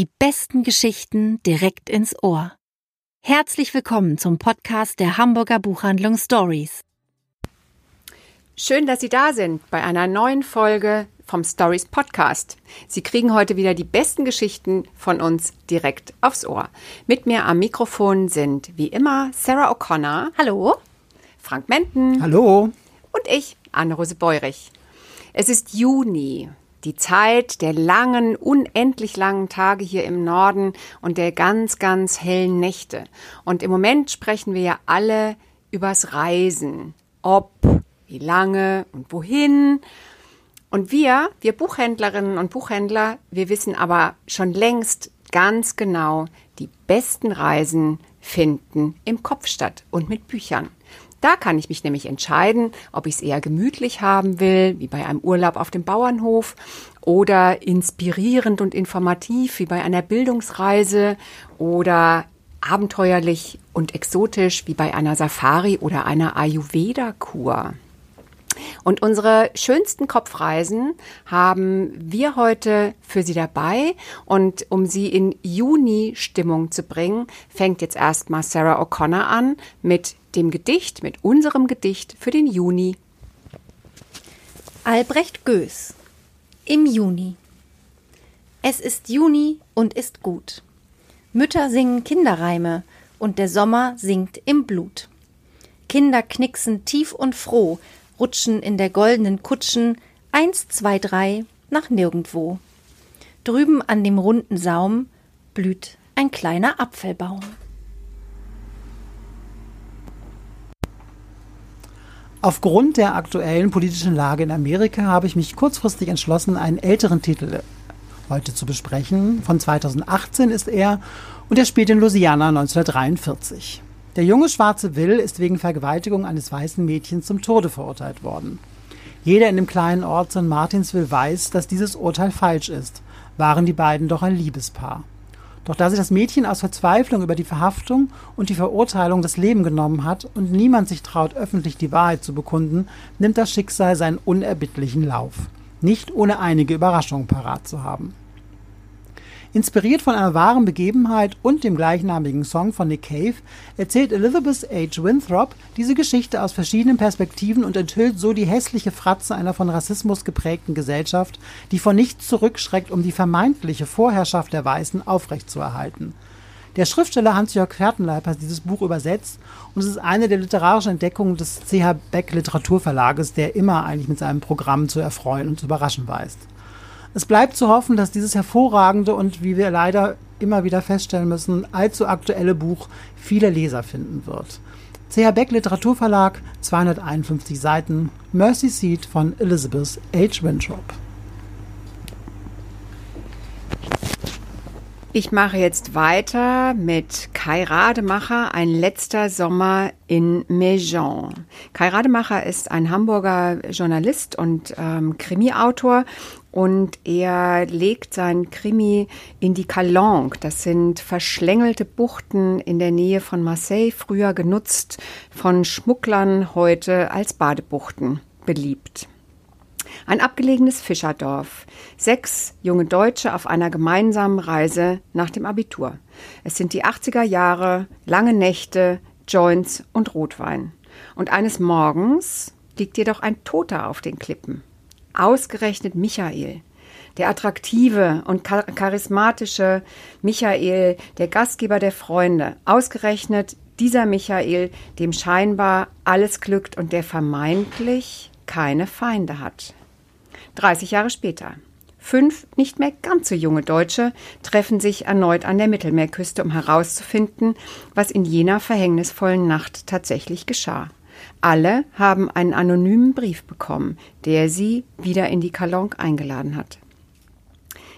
Die besten Geschichten direkt ins Ohr. Herzlich willkommen zum Podcast der Hamburger Buchhandlung Stories. Schön, dass Sie da sind bei einer neuen Folge vom Stories Podcast. Sie kriegen heute wieder die besten Geschichten von uns direkt aufs Ohr. Mit mir am Mikrofon sind wie immer Sarah O'Connor. Hallo. Frank Menten. Hallo. Und ich, Anne-Rose Beurich. Es ist Juni die Zeit der langen, unendlich langen Tage hier im Norden und der ganz, ganz hellen Nächte. Und im Moment sprechen wir ja alle übers Reisen. Ob, wie lange und wohin. Und wir, wir Buchhändlerinnen und Buchhändler, wir wissen aber schon längst ganz genau, die besten Reisen finden im Kopf statt und mit Büchern. Da kann ich mich nämlich entscheiden, ob ich es eher gemütlich haben will, wie bei einem Urlaub auf dem Bauernhof, oder inspirierend und informativ, wie bei einer Bildungsreise, oder abenteuerlich und exotisch, wie bei einer Safari oder einer Ayurveda-Kur. Und unsere schönsten Kopfreisen haben wir heute für Sie dabei. Und um Sie in Juni-Stimmung zu bringen, fängt jetzt erstmal Sarah O'Connor an mit dem Gedicht, mit unserem Gedicht für den Juni. Albrecht Goes Im Juni Es ist Juni und ist gut. Mütter singen Kinderreime und der Sommer singt im Blut. Kinder knicksen tief und froh, rutschen in der goldenen Kutschen eins, zwei, drei nach nirgendwo. Drüben an dem runden Saum blüht ein kleiner Apfelbaum. Aufgrund der aktuellen politischen Lage in Amerika habe ich mich kurzfristig entschlossen, einen älteren Titel heute zu besprechen. Von 2018 ist er und er spielt in Louisiana 1943. Der junge schwarze Will ist wegen Vergewaltigung eines weißen Mädchens zum Tode verurteilt worden. Jeder in dem kleinen Ort St. Martinsville weiß, dass dieses Urteil falsch ist, waren die beiden doch ein Liebespaar. Doch da sich das Mädchen aus Verzweiflung über die Verhaftung und die Verurteilung das Leben genommen hat und niemand sich traut, öffentlich die Wahrheit zu bekunden, nimmt das Schicksal seinen unerbittlichen Lauf. Nicht ohne einige Überraschungen parat zu haben. Inspiriert von einer wahren Begebenheit und dem gleichnamigen Song von Nick Cave erzählt Elizabeth H. Winthrop diese Geschichte aus verschiedenen Perspektiven und enthüllt so die hässliche Fratze einer von Rassismus geprägten Gesellschaft, die vor nichts zurückschreckt, um die vermeintliche Vorherrschaft der Weißen aufrechtzuerhalten. Der Schriftsteller Hans-Jörg Fertenleib hat dieses Buch übersetzt und es ist eine der literarischen Entdeckungen des CH Beck Literaturverlages, der immer eigentlich mit seinem Programm zu erfreuen und zu überraschen weiß. Es bleibt zu hoffen, dass dieses hervorragende und wie wir leider immer wieder feststellen müssen, allzu aktuelle Buch viele Leser finden wird. CH Beck Literaturverlag, 251 Seiten, Mercy Seat von Elizabeth H. Winthrop. Ich mache jetzt weiter mit Kai Rademacher, ein letzter Sommer in Méjean. Kai Rademacher ist ein Hamburger Journalist und ähm, Krimi-Autor und er legt sein Krimi in die Calanque. Das sind verschlängelte Buchten in der Nähe von Marseille, früher genutzt von Schmugglern, heute als Badebuchten beliebt. Ein abgelegenes Fischerdorf. Sechs junge Deutsche auf einer gemeinsamen Reise nach dem Abitur. Es sind die 80er Jahre, lange Nächte, Joints und Rotwein. Und eines Morgens liegt jedoch ein Toter auf den Klippen. Ausgerechnet Michael. Der attraktive und charismatische Michael, der Gastgeber der Freunde. Ausgerechnet dieser Michael, dem scheinbar alles glückt und der vermeintlich keine Feinde hat. 30 Jahre später. Fünf nicht mehr ganz so junge Deutsche treffen sich erneut an der Mittelmeerküste, um herauszufinden, was in jener verhängnisvollen Nacht tatsächlich geschah. Alle haben einen anonymen Brief bekommen, der sie wieder in die Kalonk eingeladen hat.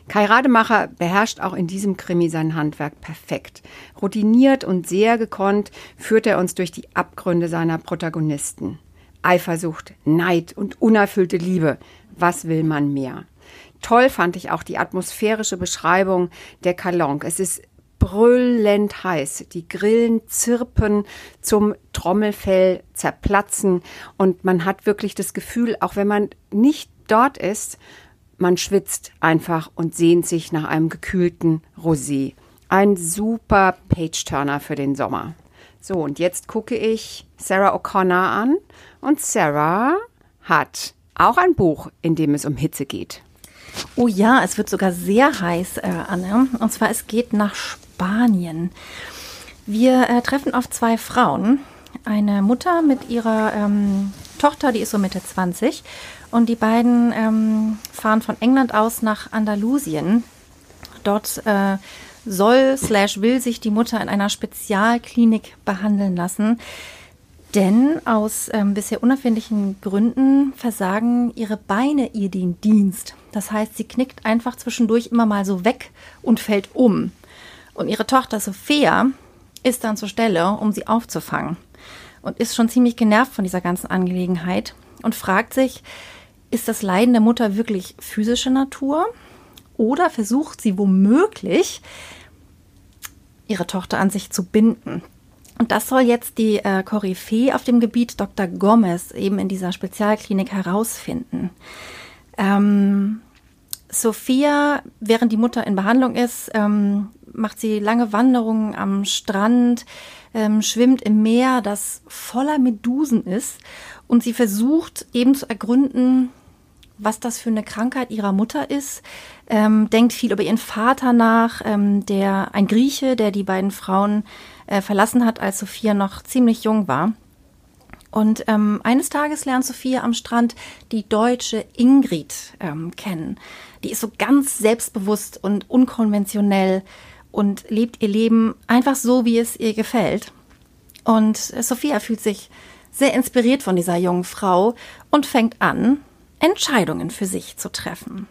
Kai Rademacher beherrscht auch in diesem Krimi sein Handwerk perfekt. Routiniert und sehr gekonnt führt er uns durch die Abgründe seiner Protagonisten. Eifersucht, Neid und unerfüllte Liebe was will man mehr? Toll fand ich auch die atmosphärische Beschreibung der Kalonk. Es ist brüllend heiß. Die Grillen zirpen zum Trommelfell zerplatzen und man hat wirklich das Gefühl, auch wenn man nicht dort ist, man schwitzt einfach und sehnt sich nach einem gekühlten Rosé. Ein super Page-Turner für den Sommer. So, und jetzt gucke ich Sarah O'Connor an. Und Sarah hat auch ein Buch, in dem es um Hitze geht. Oh ja, es wird sogar sehr heiß, äh, Anne. Und zwar, es geht nach Spanien. Wir äh, treffen auf zwei Frauen. Eine Mutter mit ihrer ähm, Tochter, die ist so Mitte 20. Und die beiden ähm, fahren von England aus nach Andalusien. Dort äh, soll slash will sich die Mutter in einer Spezialklinik behandeln lassen. Denn aus ähm, bisher unerfindlichen Gründen versagen ihre Beine ihr den Dienst. Das heißt, sie knickt einfach zwischendurch immer mal so weg und fällt um. Und ihre Tochter Sophia ist dann zur Stelle, um sie aufzufangen. Und ist schon ziemlich genervt von dieser ganzen Angelegenheit und fragt sich, ist das Leiden der Mutter wirklich physische Natur? Oder versucht sie womöglich, ihre Tochter an sich zu binden? Und das soll jetzt die äh, Koryphäe auf dem Gebiet Dr. Gomez eben in dieser Spezialklinik herausfinden. Ähm, Sophia, während die Mutter in Behandlung ist, ähm, macht sie lange Wanderungen am Strand, ähm, schwimmt im Meer, das voller Medusen ist. Und sie versucht eben zu ergründen, was das für eine Krankheit ihrer Mutter ist, ähm, denkt viel über ihren Vater nach, ähm, der ein Grieche, der die beiden Frauen äh, verlassen hat, als Sophia noch ziemlich jung war. Und ähm, eines Tages lernt Sophia am Strand die deutsche Ingrid ähm, kennen. Die ist so ganz selbstbewusst und unkonventionell und lebt ihr Leben einfach so, wie es ihr gefällt. Und Sophia fühlt sich sehr inspiriert von dieser jungen Frau und fängt an, Entscheidungen für sich zu treffen.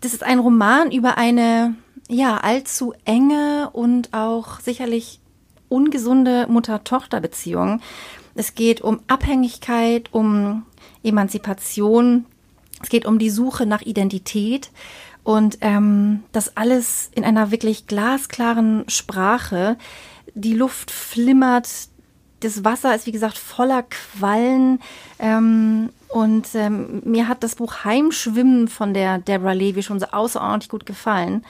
Das ist ein Roman über eine ja, allzu enge und auch sicherlich ungesunde Mutter-Tochter-Beziehung. Es geht um Abhängigkeit, um Emanzipation, es geht um die Suche nach Identität und ähm, das alles in einer wirklich glasklaren Sprache. Die Luft flimmert, das Wasser ist wie gesagt voller Quallen ähm, und ähm, mir hat das Buch Heimschwimmen von der Deborah Levy schon so außerordentlich gut gefallen.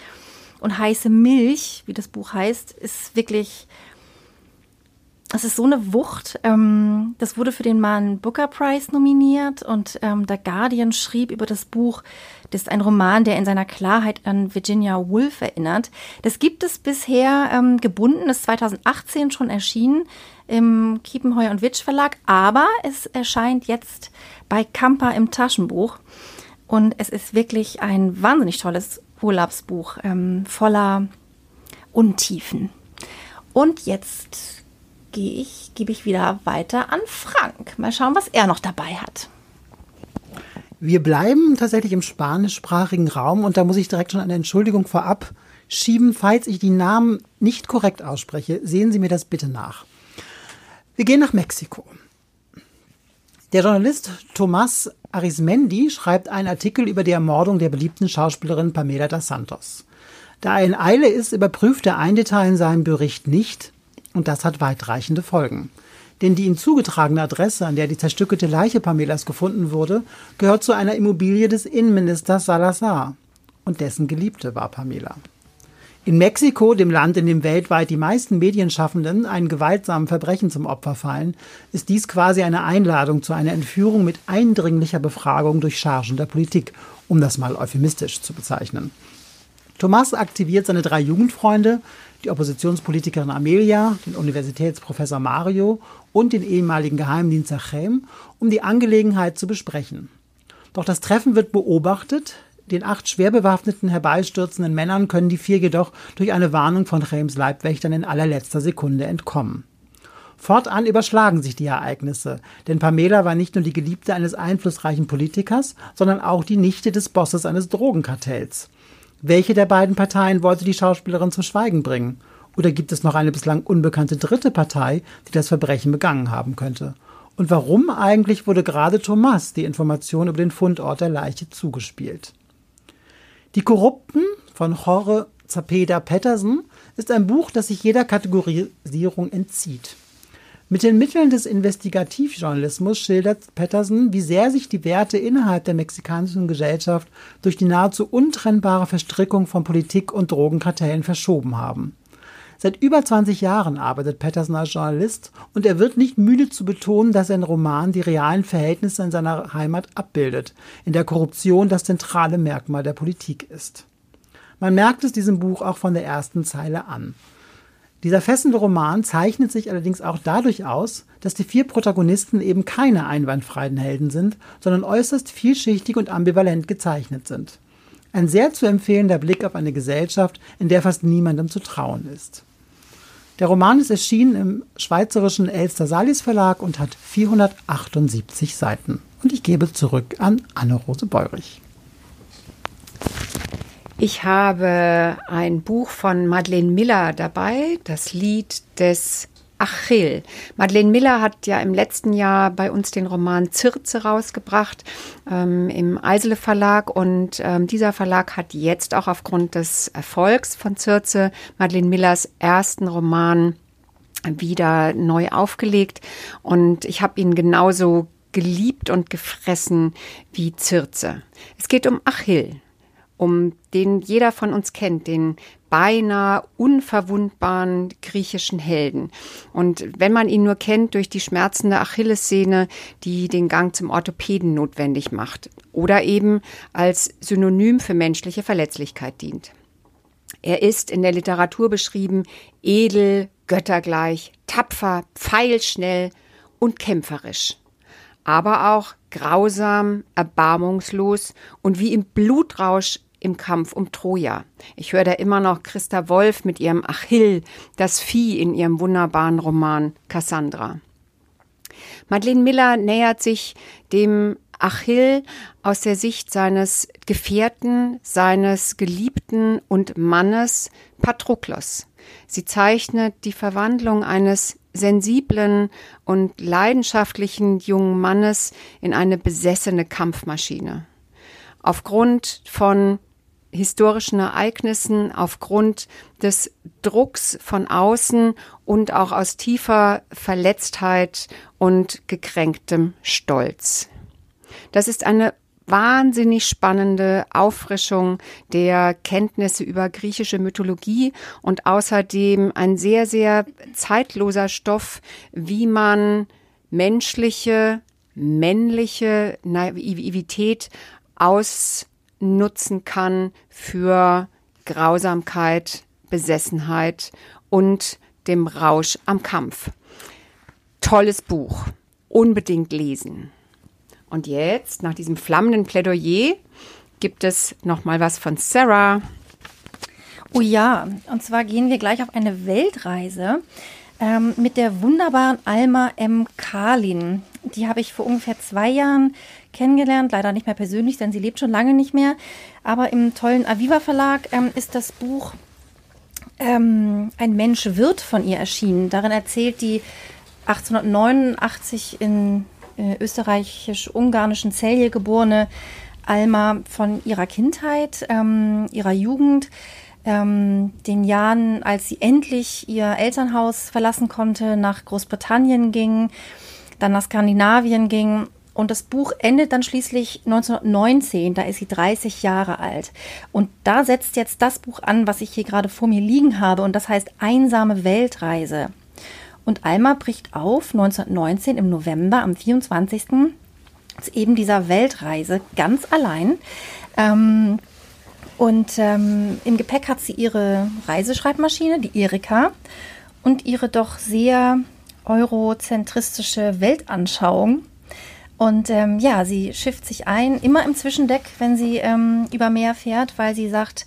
Und heiße Milch, wie das Buch heißt, ist wirklich, es ist so eine Wucht. Ähm, das wurde für den Mann Booker Prize nominiert und ähm, der Guardian schrieb über das Buch, das ist ein Roman, der in seiner Klarheit an Virginia Woolf erinnert. Das gibt es bisher ähm, gebunden, ist 2018 schon erschienen im Kiepenheuer und Witsch Verlag, aber es erscheint jetzt bei Kampa im Taschenbuch. Und es ist wirklich ein wahnsinnig tolles Urlaubsbuch ähm, voller Untiefen. Und jetzt gehe ich, gebe ich wieder weiter an Frank. Mal schauen, was er noch dabei hat. Wir bleiben tatsächlich im spanischsprachigen Raum und da muss ich direkt schon eine Entschuldigung vorab schieben, falls ich die Namen nicht korrekt ausspreche. Sehen Sie mir das bitte nach. Wir gehen nach Mexiko. Der Journalist Tomás Arismendi schreibt einen Artikel über die Ermordung der beliebten Schauspielerin Pamela da Santos. Da er in Eile ist, überprüft er ein Detail in seinem Bericht nicht und das hat weitreichende Folgen. Denn die ihm zugetragene Adresse, an der die zerstückelte Leiche Pamelas gefunden wurde, gehört zu einer Immobilie des Innenministers Salazar. Und dessen Geliebte war Pamela. In Mexiko, dem Land, in dem weltweit die meisten Medienschaffenden einen gewaltsamen Verbrechen zum Opfer fallen, ist dies quasi eine Einladung zu einer Entführung mit eindringlicher Befragung durch Chargen der Politik, um das mal euphemistisch zu bezeichnen. Thomas aktiviert seine drei Jugendfreunde, die Oppositionspolitikerin Amelia, den Universitätsprofessor Mario und den ehemaligen Geheimdienster Chem, um die Angelegenheit zu besprechen. Doch das Treffen wird beobachtet, den acht schwer bewaffneten herbeistürzenden Männern können die vier jedoch durch eine Warnung von Reims Leibwächtern in allerletzter Sekunde entkommen. Fortan überschlagen sich die Ereignisse, denn Pamela war nicht nur die Geliebte eines einflussreichen Politikers, sondern auch die Nichte des Bosses eines Drogenkartells. Welche der beiden Parteien wollte die Schauspielerin zum Schweigen bringen? Oder gibt es noch eine bislang unbekannte dritte Partei, die das Verbrechen begangen haben könnte? Und warum eigentlich wurde gerade Thomas die Information über den Fundort der Leiche zugespielt? Die Korrupten von Jorge Zapeda Patterson ist ein Buch, das sich jeder Kategorisierung entzieht. Mit den Mitteln des Investigativjournalismus schildert Patterson, wie sehr sich die Werte innerhalb der mexikanischen Gesellschaft durch die nahezu untrennbare Verstrickung von Politik und Drogenkartellen verschoben haben. Seit über 20 Jahren arbeitet Patterson als Journalist und er wird nicht müde zu betonen, dass sein Roman die realen Verhältnisse in seiner Heimat abbildet, in der Korruption das zentrale Merkmal der Politik ist. Man merkt es diesem Buch auch von der ersten Zeile an. Dieser fesselnde Roman zeichnet sich allerdings auch dadurch aus, dass die vier Protagonisten eben keine einwandfreien Helden sind, sondern äußerst vielschichtig und ambivalent gezeichnet sind. Ein sehr zu empfehlender Blick auf eine Gesellschaft, in der fast niemandem zu trauen ist. Der Roman ist erschienen im schweizerischen Elster Salis Verlag und hat 478 Seiten. Und ich gebe zurück an Anne-Rose Beurich. Ich habe ein Buch von Madeleine Miller dabei, das Lied des Achill. Madeleine Miller hat ja im letzten Jahr bei uns den Roman Zirze rausgebracht ähm, im Eisele Verlag und ähm, dieser Verlag hat jetzt auch aufgrund des Erfolgs von Zirze Madeleine Millers ersten Roman wieder neu aufgelegt und ich habe ihn genauso geliebt und gefressen wie Zirze. Es geht um Achill um den jeder von uns kennt, den beinahe unverwundbaren griechischen Helden. Und wenn man ihn nur kennt durch die schmerzende Achillessehne, die den Gang zum Orthopäden notwendig macht oder eben als Synonym für menschliche Verletzlichkeit dient. Er ist in der Literatur beschrieben edel, göttergleich, tapfer, pfeilschnell und kämpferisch aber auch grausam, erbarmungslos und wie im Blutrausch im Kampf um Troja. Ich höre da immer noch Christa Wolf mit ihrem Achill, das Vieh in ihrem wunderbaren Roman Cassandra. Madeleine Miller nähert sich dem Achill aus der Sicht seines Gefährten, seines Geliebten und Mannes Patroklos. Sie zeichnet die Verwandlung eines sensiblen und leidenschaftlichen jungen Mannes in eine besessene Kampfmaschine. Aufgrund von historischen Ereignissen, aufgrund des Drucks von außen und auch aus tiefer Verletztheit und gekränktem Stolz. Das ist eine wahnsinnig spannende Auffrischung der Kenntnisse über griechische Mythologie und außerdem ein sehr, sehr zeitloser Stoff, wie man menschliche, männliche Naivität aus nutzen kann für Grausamkeit, Besessenheit und dem Rausch am Kampf. Tolles Buch. Unbedingt lesen. Und jetzt, nach diesem flammenden Plädoyer, gibt es noch mal was von Sarah. Oh ja, und zwar gehen wir gleich auf eine Weltreise ähm, mit der wunderbaren Alma M. Karlin. Die habe ich vor ungefähr zwei Jahren kennengelernt, leider nicht mehr persönlich, denn sie lebt schon lange nicht mehr. Aber im tollen Aviva Verlag ähm, ist das Buch ähm, Ein Mensch wird von ihr erschienen. Darin erzählt die 1889 in äh, österreichisch-ungarischen Celje geborene Alma von ihrer Kindheit, ähm, ihrer Jugend, ähm, den Jahren, als sie endlich ihr Elternhaus verlassen konnte, nach Großbritannien ging, dann nach Skandinavien ging und das Buch endet dann schließlich 1919, da ist sie 30 Jahre alt. Und da setzt jetzt das Buch an, was ich hier gerade vor mir liegen habe, und das heißt Einsame Weltreise. Und Alma bricht auf 1919 im November am 24. zu eben dieser Weltreise ganz allein. Ähm, und ähm, im Gepäck hat sie ihre Reiseschreibmaschine, die Erika, und ihre doch sehr eurozentristische Weltanschauung und ähm, ja, sie schifft sich ein, immer im Zwischendeck, wenn sie ähm, über Meer fährt, weil sie sagt,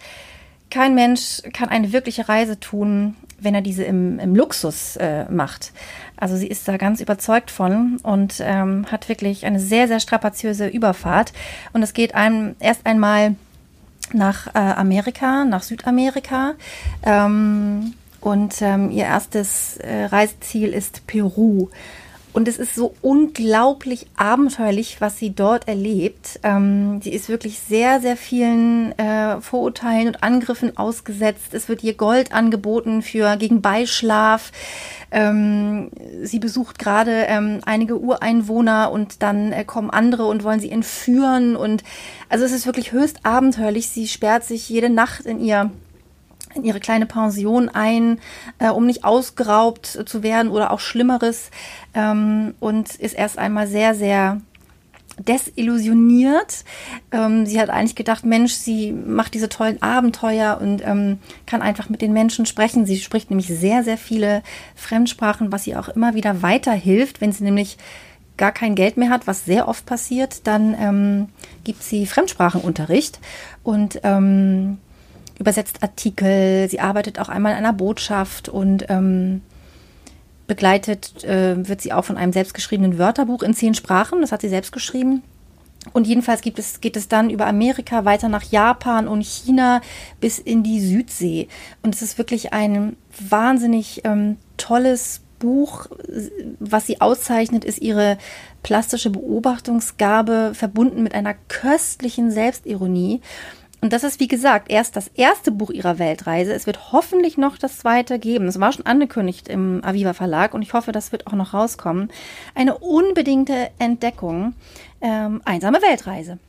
kein Mensch kann eine wirkliche Reise tun, wenn er diese im, im Luxus äh, macht. Also sie ist da ganz überzeugt von und ähm, hat wirklich eine sehr, sehr strapaziöse Überfahrt. Und es geht einem erst einmal nach äh, Amerika, nach Südamerika. Ähm, und ähm, ihr erstes äh, Reiseziel ist Peru. Und es ist so unglaublich abenteuerlich, was sie dort erlebt. Ähm, sie ist wirklich sehr, sehr vielen äh, Vorurteilen und Angriffen ausgesetzt. Es wird ihr Gold angeboten für gegen Beischlaf. Ähm, sie besucht gerade ähm, einige Ureinwohner und dann äh, kommen andere und wollen sie entführen. Und also es ist wirklich höchst abenteuerlich. Sie sperrt sich jede Nacht in ihr in ihre kleine Pension ein, äh, um nicht ausgeraubt zu werden oder auch Schlimmeres ähm, und ist erst einmal sehr, sehr desillusioniert. Ähm, sie hat eigentlich gedacht, Mensch, sie macht diese tollen Abenteuer und ähm, kann einfach mit den Menschen sprechen. Sie spricht nämlich sehr, sehr viele Fremdsprachen, was ihr auch immer wieder weiterhilft, wenn sie nämlich gar kein Geld mehr hat, was sehr oft passiert, dann ähm, gibt sie Fremdsprachenunterricht und ähm, übersetzt Artikel, sie arbeitet auch einmal in einer Botschaft und ähm, begleitet äh, wird sie auch von einem selbstgeschriebenen Wörterbuch in zehn Sprachen, das hat sie selbst geschrieben. Und jedenfalls es, geht es dann über Amerika weiter nach Japan und China bis in die Südsee. Und es ist wirklich ein wahnsinnig ähm, tolles Buch. Was sie auszeichnet, ist ihre plastische Beobachtungsgabe verbunden mit einer köstlichen Selbstironie. Und das ist, wie gesagt, erst das erste Buch ihrer Weltreise. Es wird hoffentlich noch das zweite geben. Es war schon angekündigt im Aviva Verlag und ich hoffe, das wird auch noch rauskommen. Eine unbedingte Entdeckung. Ähm, einsame Weltreise.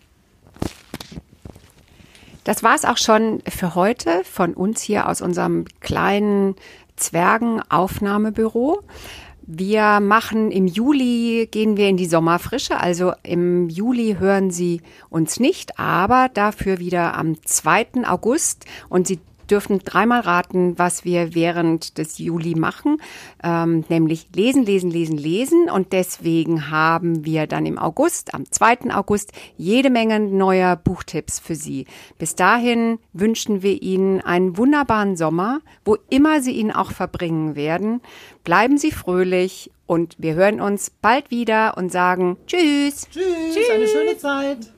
Das war es auch schon für heute von uns hier aus unserem kleinen Zwergenaufnahmebüro. Wir machen im Juli, gehen wir in die Sommerfrische. Also im Juli hören Sie uns nicht, aber dafür wieder am 2. August. Und Sie dürfen dreimal raten, was wir während des Juli machen, ähm, nämlich lesen, lesen, lesen, lesen. Und deswegen haben wir dann im August, am 2. August, jede Menge neuer Buchtipps für Sie. Bis dahin wünschen wir Ihnen einen wunderbaren Sommer, wo immer Sie ihn auch verbringen werden. Bleiben Sie fröhlich und wir hören uns bald wieder und sagen Tschüss. Tschüss, Tschüss. eine schöne Zeit.